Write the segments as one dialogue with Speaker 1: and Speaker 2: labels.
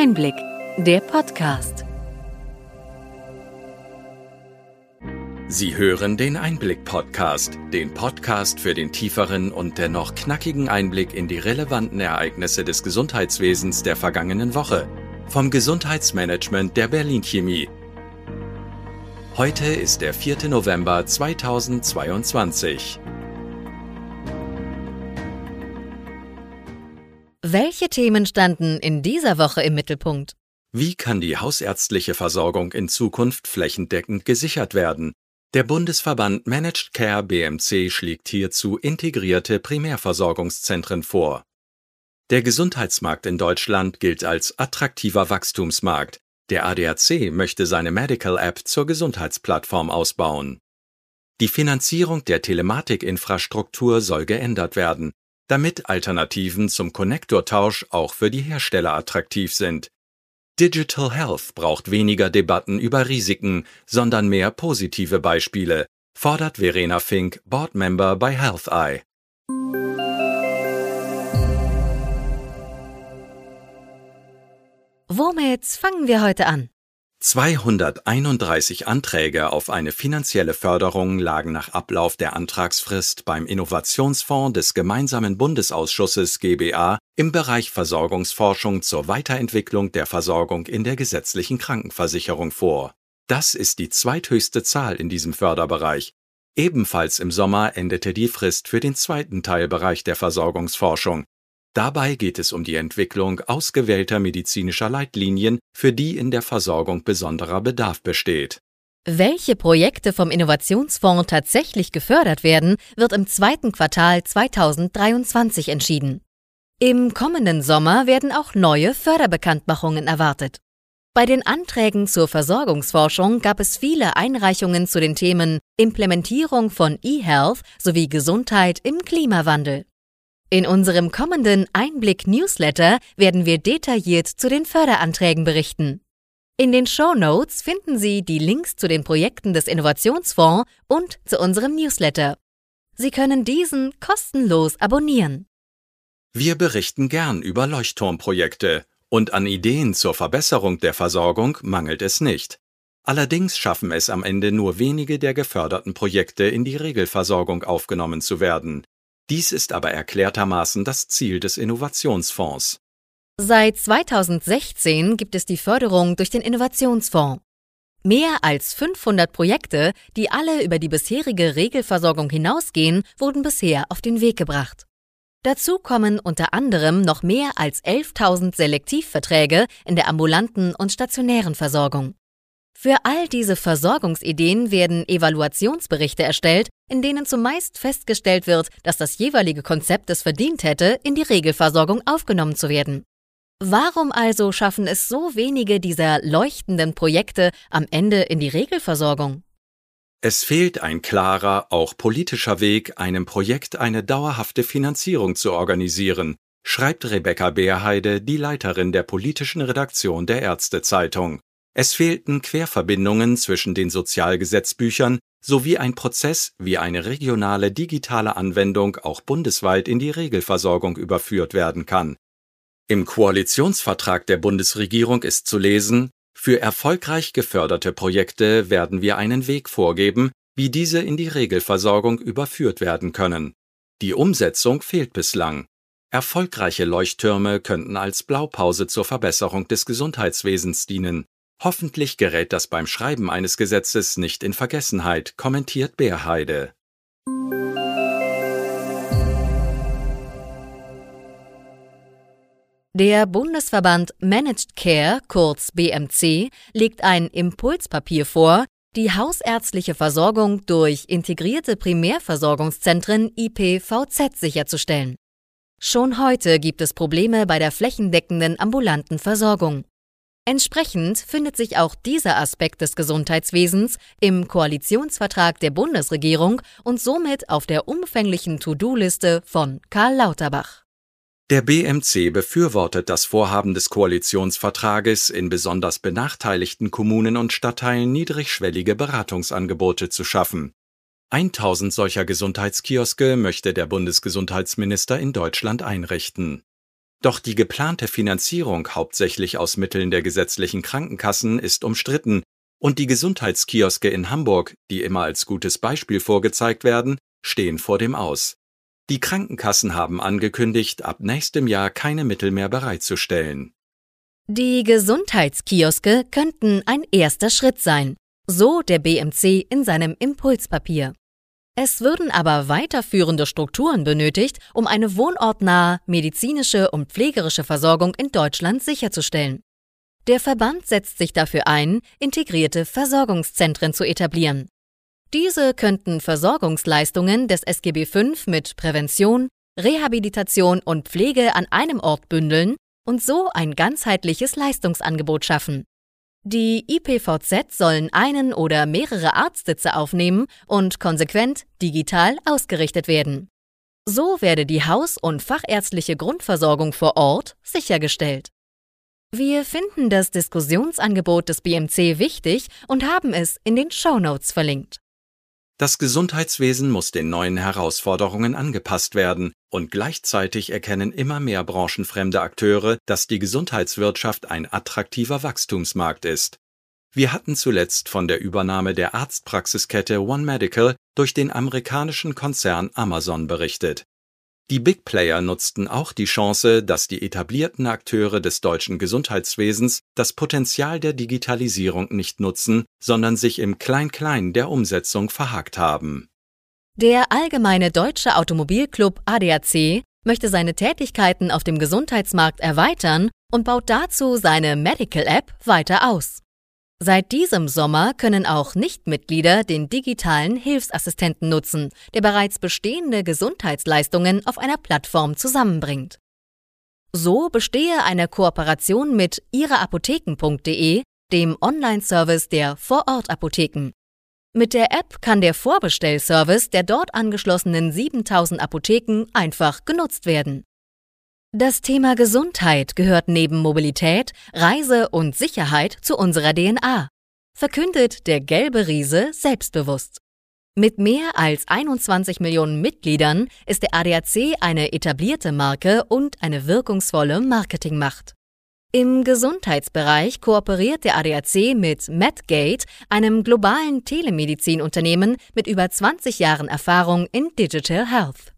Speaker 1: Einblick, der Podcast.
Speaker 2: Sie hören den Einblick-Podcast, den Podcast für den tieferen und dennoch knackigen Einblick in die relevanten Ereignisse des Gesundheitswesens der vergangenen Woche vom Gesundheitsmanagement der Berlin Chemie. Heute ist der 4. November 2022.
Speaker 1: Welche Themen standen in dieser Woche im Mittelpunkt?
Speaker 2: Wie kann die hausärztliche Versorgung in Zukunft flächendeckend gesichert werden? Der Bundesverband Managed Care BMC schlägt hierzu integrierte Primärversorgungszentren vor. Der Gesundheitsmarkt in Deutschland gilt als attraktiver Wachstumsmarkt. Der ADAC möchte seine Medical App zur Gesundheitsplattform ausbauen. Die Finanzierung der Telematikinfrastruktur soll geändert werden damit Alternativen zum Konnektortausch auch für die Hersteller attraktiv sind. Digital Health braucht weniger Debatten über Risiken, sondern mehr positive Beispiele, fordert Verena Fink, Boardmember bei Health Eye.
Speaker 1: Womit fangen wir heute an?
Speaker 2: 231 Anträge auf eine finanzielle Förderung lagen nach Ablauf der Antragsfrist beim Innovationsfonds des Gemeinsamen Bundesausschusses GBA im Bereich Versorgungsforschung zur Weiterentwicklung der Versorgung in der gesetzlichen Krankenversicherung vor. Das ist die zweithöchste Zahl in diesem Förderbereich. Ebenfalls im Sommer endete die Frist für den zweiten Teilbereich der Versorgungsforschung, Dabei geht es um die Entwicklung ausgewählter medizinischer Leitlinien, für die in der Versorgung besonderer Bedarf besteht.
Speaker 1: Welche Projekte vom Innovationsfonds tatsächlich gefördert werden, wird im zweiten Quartal 2023 entschieden. Im kommenden Sommer werden auch neue Förderbekanntmachungen erwartet. Bei den Anträgen zur Versorgungsforschung gab es viele Einreichungen zu den Themen Implementierung von eHealth sowie Gesundheit im Klimawandel. In unserem kommenden Einblick-Newsletter werden wir detailliert zu den Förderanträgen berichten. In den Show Notes finden Sie die Links zu den Projekten des Innovationsfonds und zu unserem Newsletter. Sie können diesen kostenlos abonnieren.
Speaker 2: Wir berichten gern über Leuchtturmprojekte und an Ideen zur Verbesserung der Versorgung mangelt es nicht. Allerdings schaffen es am Ende nur wenige der geförderten Projekte in die Regelversorgung aufgenommen zu werden. Dies ist aber erklärtermaßen das Ziel des Innovationsfonds.
Speaker 1: Seit 2016 gibt es die Förderung durch den Innovationsfonds. Mehr als 500 Projekte, die alle über die bisherige Regelversorgung hinausgehen, wurden bisher auf den Weg gebracht. Dazu kommen unter anderem noch mehr als 11.000 Selektivverträge in der ambulanten und stationären Versorgung. Für all diese Versorgungsideen werden Evaluationsberichte erstellt, in denen zumeist festgestellt wird, dass das jeweilige Konzept es verdient hätte, in die Regelversorgung aufgenommen zu werden. Warum also schaffen es so wenige dieser leuchtenden Projekte am Ende in die Regelversorgung?
Speaker 2: Es fehlt ein klarer, auch politischer Weg, einem Projekt eine dauerhafte Finanzierung zu organisieren, schreibt Rebecca Beerheide, die Leiterin der politischen Redaktion der Ärztezeitung. Es fehlten Querverbindungen zwischen den Sozialgesetzbüchern sowie ein Prozess, wie eine regionale digitale Anwendung auch bundesweit in die Regelversorgung überführt werden kann. Im Koalitionsvertrag der Bundesregierung ist zu lesen, für erfolgreich geförderte Projekte werden wir einen Weg vorgeben, wie diese in die Regelversorgung überführt werden können. Die Umsetzung fehlt bislang. Erfolgreiche Leuchttürme könnten als Blaupause zur Verbesserung des Gesundheitswesens dienen. Hoffentlich gerät das beim Schreiben eines Gesetzes nicht in Vergessenheit, kommentiert Beerheide.
Speaker 1: Der Bundesverband Managed Care, kurz BMC, legt ein Impulspapier vor, die hausärztliche Versorgung durch integrierte Primärversorgungszentren IPVZ sicherzustellen. Schon heute gibt es Probleme bei der flächendeckenden ambulanten Versorgung. Entsprechend findet sich auch dieser Aspekt des Gesundheitswesens im Koalitionsvertrag der Bundesregierung und somit auf der umfänglichen To-Do-Liste von Karl Lauterbach.
Speaker 2: Der BMC befürwortet das Vorhaben des Koalitionsvertrages, in besonders benachteiligten Kommunen und Stadtteilen niedrigschwellige Beratungsangebote zu schaffen. 1000 solcher Gesundheitskioske möchte der Bundesgesundheitsminister in Deutschland einrichten. Doch die geplante Finanzierung hauptsächlich aus Mitteln der gesetzlichen Krankenkassen ist umstritten, und die Gesundheitskioske in Hamburg, die immer als gutes Beispiel vorgezeigt werden, stehen vor dem Aus. Die Krankenkassen haben angekündigt, ab nächstem Jahr keine Mittel mehr bereitzustellen.
Speaker 1: Die Gesundheitskioske könnten ein erster Schritt sein, so der BMC in seinem Impulspapier. Es würden aber weiterführende Strukturen benötigt, um eine wohnortnahe medizinische und pflegerische Versorgung in Deutschland sicherzustellen. Der Verband setzt sich dafür ein, integrierte Versorgungszentren zu etablieren. Diese könnten Versorgungsleistungen des SGB V mit Prävention, Rehabilitation und Pflege an einem Ort bündeln und so ein ganzheitliches Leistungsangebot schaffen. Die IPVZ sollen einen oder mehrere Arztsitze aufnehmen und konsequent digital ausgerichtet werden. So werde die haus- und fachärztliche Grundversorgung vor Ort sichergestellt. Wir finden das Diskussionsangebot des BMC wichtig und haben es in den Show Notes verlinkt.
Speaker 2: Das Gesundheitswesen muss den neuen Herausforderungen angepasst werden, und gleichzeitig erkennen immer mehr branchenfremde Akteure, dass die Gesundheitswirtschaft ein attraktiver Wachstumsmarkt ist. Wir hatten zuletzt von der Übernahme der Arztpraxiskette One Medical durch den amerikanischen Konzern Amazon berichtet. Die Big Player nutzten auch die Chance, dass die etablierten Akteure des deutschen Gesundheitswesens das Potenzial der Digitalisierung nicht nutzen, sondern sich im Klein-Klein der Umsetzung verhakt haben.
Speaker 1: Der Allgemeine Deutsche Automobilclub ADAC möchte seine Tätigkeiten auf dem Gesundheitsmarkt erweitern und baut dazu seine Medical App weiter aus. Seit diesem Sommer können auch Nichtmitglieder den digitalen Hilfsassistenten nutzen, der bereits bestehende Gesundheitsleistungen auf einer Plattform zusammenbringt. So bestehe eine Kooperation mit ihreapotheken.de, dem Online-Service der Vorortapotheken. Mit der App kann der Vorbestellservice der dort angeschlossenen 7000 Apotheken einfach genutzt werden. Das Thema Gesundheit gehört neben Mobilität, Reise und Sicherheit zu unserer DNA, verkündet der gelbe Riese selbstbewusst. Mit mehr als 21 Millionen Mitgliedern ist der ADAC eine etablierte Marke und eine wirkungsvolle Marketingmacht. Im Gesundheitsbereich kooperiert der ADAC mit Medgate, einem globalen Telemedizinunternehmen mit über 20 Jahren Erfahrung in Digital Health.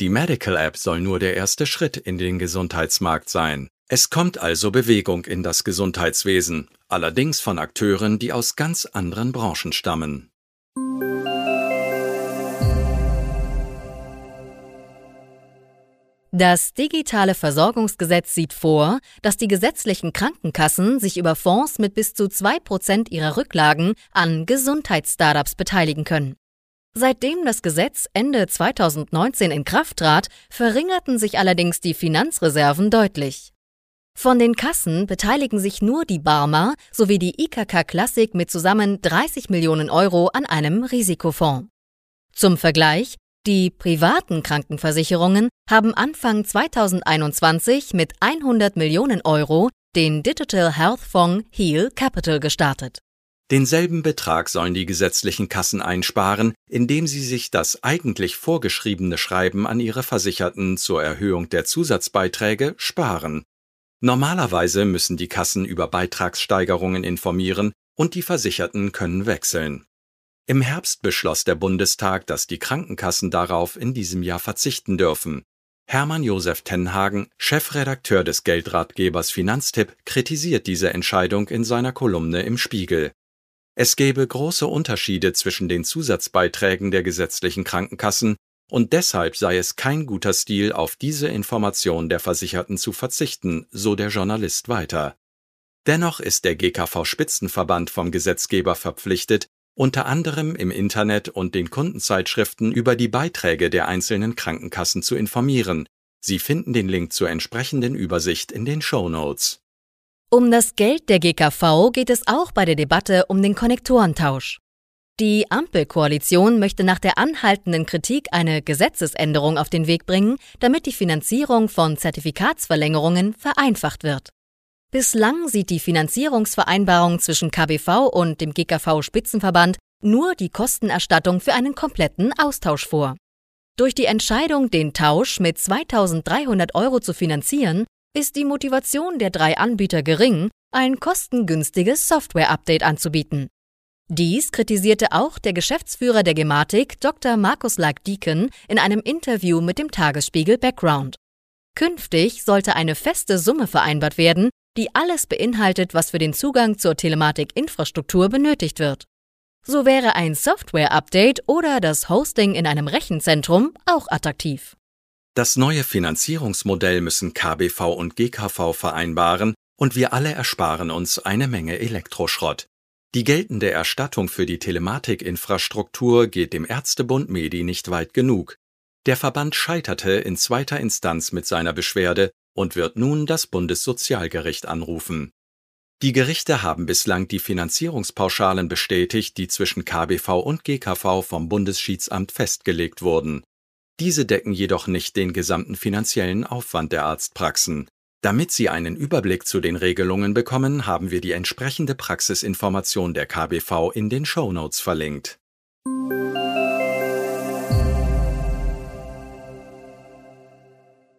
Speaker 2: Die Medical App soll nur der erste Schritt in den Gesundheitsmarkt sein. Es kommt also Bewegung in das Gesundheitswesen, allerdings von Akteuren, die aus ganz anderen Branchen stammen.
Speaker 1: Das digitale Versorgungsgesetz sieht vor, dass die gesetzlichen Krankenkassen sich über Fonds mit bis zu 2% ihrer Rücklagen an Gesundheitsstartups beteiligen können. Seitdem das Gesetz Ende 2019 in Kraft trat, verringerten sich allerdings die Finanzreserven deutlich. Von den Kassen beteiligen sich nur die Barmer sowie die IKK Classic mit zusammen 30 Millionen Euro an einem Risikofonds. Zum Vergleich, die privaten Krankenversicherungen haben Anfang 2021 mit 100 Millionen Euro den Digital Health Fonds Heal Capital gestartet.
Speaker 2: Denselben Betrag sollen die gesetzlichen Kassen einsparen, indem sie sich das eigentlich vorgeschriebene Schreiben an ihre Versicherten zur Erhöhung der Zusatzbeiträge sparen. Normalerweise müssen die Kassen über Beitragssteigerungen informieren und die Versicherten können wechseln. Im Herbst beschloss der Bundestag, dass die Krankenkassen darauf in diesem Jahr verzichten dürfen. Hermann Josef Tenhagen, Chefredakteur des Geldratgebers Finanztipp, kritisiert diese Entscheidung in seiner Kolumne im Spiegel. Es gäbe große Unterschiede zwischen den Zusatzbeiträgen der gesetzlichen Krankenkassen und deshalb sei es kein guter Stil, auf diese Information der Versicherten zu verzichten, so der Journalist weiter. Dennoch ist der GKV Spitzenverband vom Gesetzgeber verpflichtet, unter anderem im Internet und den Kundenzeitschriften über die Beiträge der einzelnen Krankenkassen zu informieren. Sie finden den Link zur entsprechenden Übersicht in den Show Notes.
Speaker 1: Um das Geld der GKV geht es auch bei der Debatte um den Konnektorentausch. Die Ampelkoalition möchte nach der anhaltenden Kritik eine Gesetzesänderung auf den Weg bringen, damit die Finanzierung von Zertifikatsverlängerungen vereinfacht wird. Bislang sieht die Finanzierungsvereinbarung zwischen KBV und dem GKV Spitzenverband nur die Kostenerstattung für einen kompletten Austausch vor. Durch die Entscheidung, den Tausch mit 2300 Euro zu finanzieren, ist die Motivation der drei Anbieter gering, ein kostengünstiges Software-Update anzubieten. Dies kritisierte auch der Geschäftsführer der Gematik Dr. Markus Lack-Deacon in einem Interview mit dem Tagesspiegel Background. Künftig sollte eine feste Summe vereinbart werden, die alles beinhaltet, was für den Zugang zur Telematik-Infrastruktur benötigt wird. So wäre ein Software-Update oder das Hosting in einem Rechenzentrum auch attraktiv.
Speaker 2: Das neue Finanzierungsmodell müssen KBV und GKV vereinbaren und wir alle ersparen uns eine Menge Elektroschrott. Die geltende Erstattung für die Telematikinfrastruktur geht dem Ärztebund Medi nicht weit genug. Der Verband scheiterte in zweiter Instanz mit seiner Beschwerde und wird nun das Bundessozialgericht anrufen. Die Gerichte haben bislang die Finanzierungspauschalen bestätigt, die zwischen KBV und GKV vom Bundesschiedssamt festgelegt wurden. Diese decken jedoch nicht den gesamten finanziellen Aufwand der Arztpraxen. Damit Sie einen Überblick zu den Regelungen bekommen, haben wir die entsprechende Praxisinformation der KBV in den Show Notes verlinkt.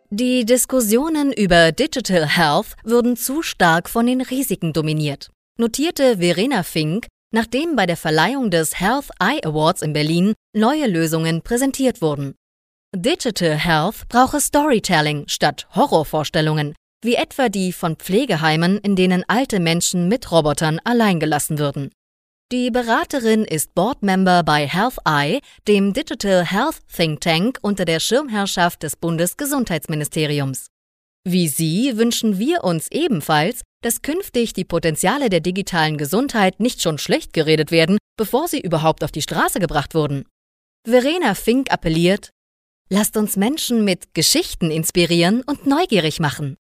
Speaker 1: Die Diskussionen über Digital Health würden zu stark von den Risiken dominiert, notierte Verena Fink, nachdem bei der Verleihung des Health Eye Awards in Berlin neue Lösungen präsentiert wurden. Digital Health brauche Storytelling statt Horrorvorstellungen, wie etwa die von Pflegeheimen, in denen alte Menschen mit Robotern allein gelassen würden. Die Beraterin ist Boardmember bei Health Eye, dem Digital Health Think Tank unter der Schirmherrschaft des Bundesgesundheitsministeriums. Wie Sie wünschen wir uns ebenfalls, dass künftig die Potenziale der digitalen Gesundheit nicht schon schlecht geredet werden, bevor sie überhaupt auf die Straße gebracht wurden. Verena Fink appelliert, lasst uns Menschen mit Geschichten inspirieren und neugierig machen.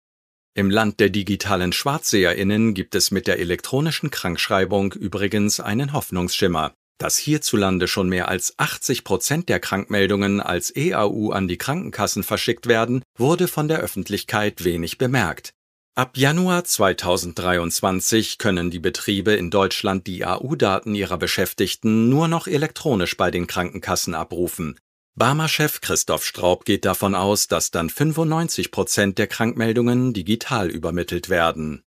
Speaker 2: Im Land der digitalen SchwarzseherInnen gibt es mit der elektronischen Krankschreibung übrigens einen Hoffnungsschimmer. Dass hierzulande schon mehr als 80 Prozent der Krankmeldungen als EAU an die Krankenkassen verschickt werden, wurde von der Öffentlichkeit wenig bemerkt. Ab Januar 2023 können die Betriebe in Deutschland die AU-Daten ihrer Beschäftigten nur noch elektronisch bei den Krankenkassen abrufen. Barmer-Chef Christoph Straub geht davon aus, dass dann 95 Prozent der Krankmeldungen digital übermittelt werden.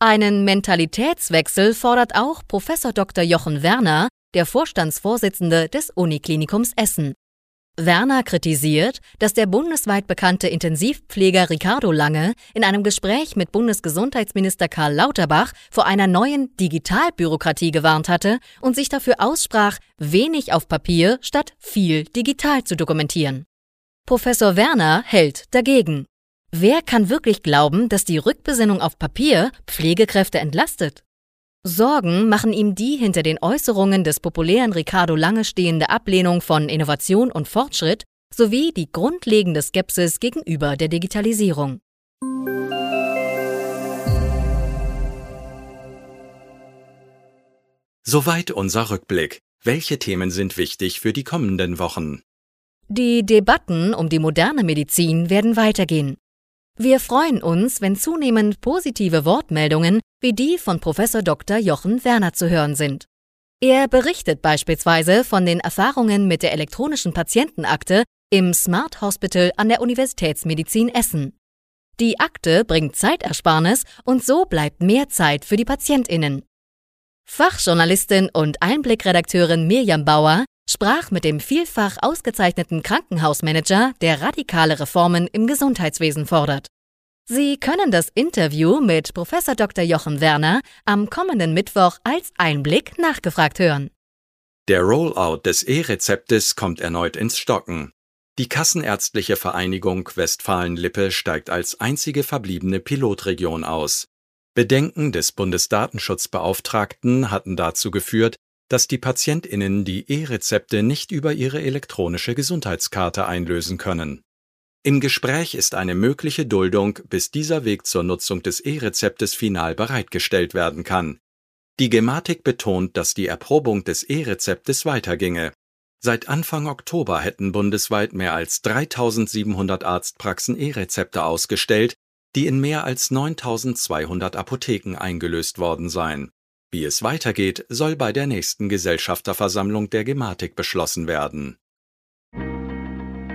Speaker 1: Einen Mentalitätswechsel fordert auch Prof. Dr. Jochen Werner, der Vorstandsvorsitzende des Uniklinikums Essen. Werner kritisiert, dass der bundesweit bekannte Intensivpfleger Ricardo Lange in einem Gespräch mit Bundesgesundheitsminister Karl Lauterbach vor einer neuen Digitalbürokratie gewarnt hatte und sich dafür aussprach, wenig auf Papier statt viel digital zu dokumentieren. Professor Werner hält dagegen. Wer kann wirklich glauben, dass die Rückbesinnung auf Papier Pflegekräfte entlastet? Sorgen machen ihm die hinter den Äußerungen des populären Ricardo Lange stehende Ablehnung von Innovation und Fortschritt sowie die grundlegende Skepsis gegenüber der Digitalisierung.
Speaker 2: Soweit unser Rückblick. Welche Themen sind wichtig für die kommenden Wochen?
Speaker 1: Die Debatten um die moderne Medizin werden weitergehen. Wir freuen uns, wenn zunehmend positive Wortmeldungen wie die von Prof. Dr. Jochen Werner zu hören sind. Er berichtet beispielsweise von den Erfahrungen mit der elektronischen Patientenakte im Smart Hospital an der Universitätsmedizin Essen. Die Akte bringt Zeitersparnis und so bleibt mehr Zeit für die Patientinnen. Fachjournalistin und Einblickredakteurin Mirjam Bauer sprach mit dem vielfach ausgezeichneten Krankenhausmanager, der radikale Reformen im Gesundheitswesen fordert. Sie können das Interview mit Prof. Dr. Jochen Werner am kommenden Mittwoch als Einblick nachgefragt hören.
Speaker 2: Der Rollout des E-Rezeptes kommt erneut ins Stocken. Die Kassenärztliche Vereinigung Westfalen-Lippe steigt als einzige verbliebene Pilotregion aus. Bedenken des Bundesdatenschutzbeauftragten hatten dazu geführt, dass die Patientinnen die E-Rezepte nicht über ihre elektronische Gesundheitskarte einlösen können. Im Gespräch ist eine mögliche Duldung, bis dieser Weg zur Nutzung des E-Rezeptes final bereitgestellt werden kann. Die Gematik betont, dass die Erprobung des E-Rezeptes weiterginge. Seit Anfang Oktober hätten bundesweit mehr als 3700 Arztpraxen E-Rezepte ausgestellt, die in mehr als 9200 Apotheken eingelöst worden seien. Wie es weitergeht, soll bei der nächsten Gesellschafterversammlung der Gematik beschlossen werden.